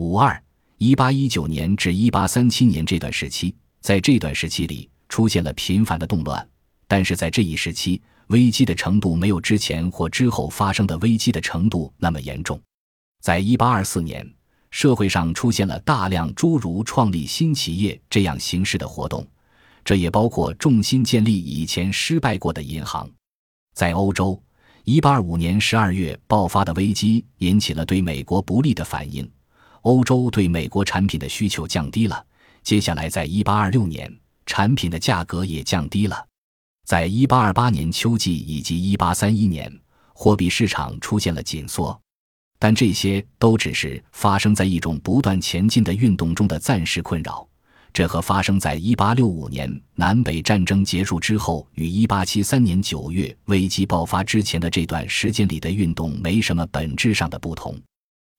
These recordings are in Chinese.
五二一八一九年至一八三七年这段时期，在这段时期里出现了频繁的动乱，但是在这一时期，危机的程度没有之前或之后发生的危机的程度那么严重。在一八二四年，社会上出现了大量诸如创立新企业这样形式的活动，这也包括重新建立以前失败过的银行。在欧洲，一八二五年十二月爆发的危机引起了对美国不利的反应。欧洲对美国产品的需求降低了。接下来，在一八二六年，产品的价格也降低了。在一八二八年秋季以及一八三一年，货币市场出现了紧缩。但这些都只是发生在一种不断前进的运动中的暂时困扰。这和发生在一八六五年南北战争结束之后与一八七三年九月危机爆发之前的这段时间里的运动没什么本质上的不同。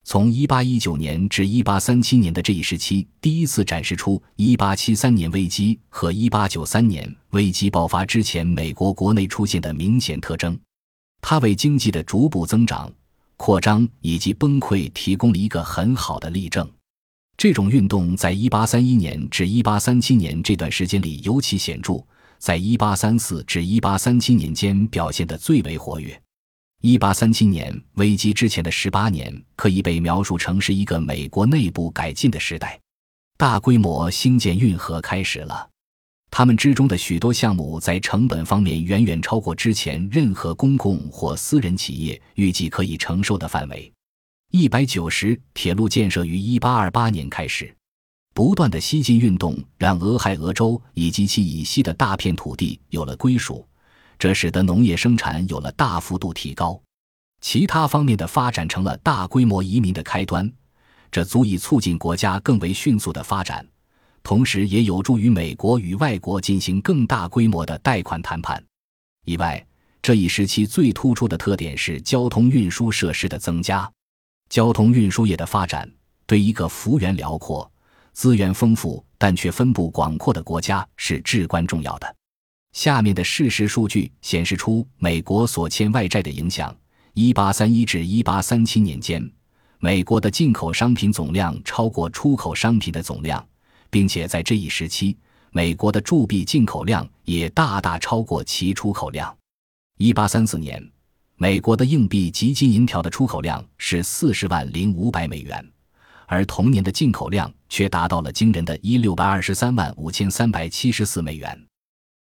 从一八一九年至一八三七年的这一时期，第一次展示出一八七三年危机和一八九三年危机爆发之前美国国内出现的明显特征。它为经济的逐步增长、扩张以及崩溃提供了一个很好的例证。这种运动在一八三一年至一八三七年这段时间里尤其显著，在一八三四至一八三七年间表现得最为活跃。一八三七年危机之前的十八年可以被描述成是一个美国内部改进的时代，大规模兴建运河开始了，他们之中的许多项目在成本方面远远超过之前任何公共或私人企业预计可以承受的范围。一百九十铁路建设于一八二八年开始，不断的西进运动让俄亥俄州以及其以西的大片土地有了归属。这使得农业生产有了大幅度提高，其他方面的发展成了大规模移民的开端，这足以促进国家更为迅速的发展，同时也有助于美国与外国进行更大规模的贷款谈判。以外，这一时期最突出的特点是交通运输设施的增加，交通运输业的发展对一个幅员辽阔、资源丰富但却分布广阔的国家是至关重要的。下面的事实数据显示出美国所欠外债的影响。一八三一至一八三七年间，美国的进口商品总量超过出口商品的总量，并且在这一时期，美国的铸币进口量也大大超过其出口量。一八三四年，美国的硬币及金银条的出口量是四十万零五百美元，而同年的进口量却达到了惊人的一六百二十三万五千三百七十四美元。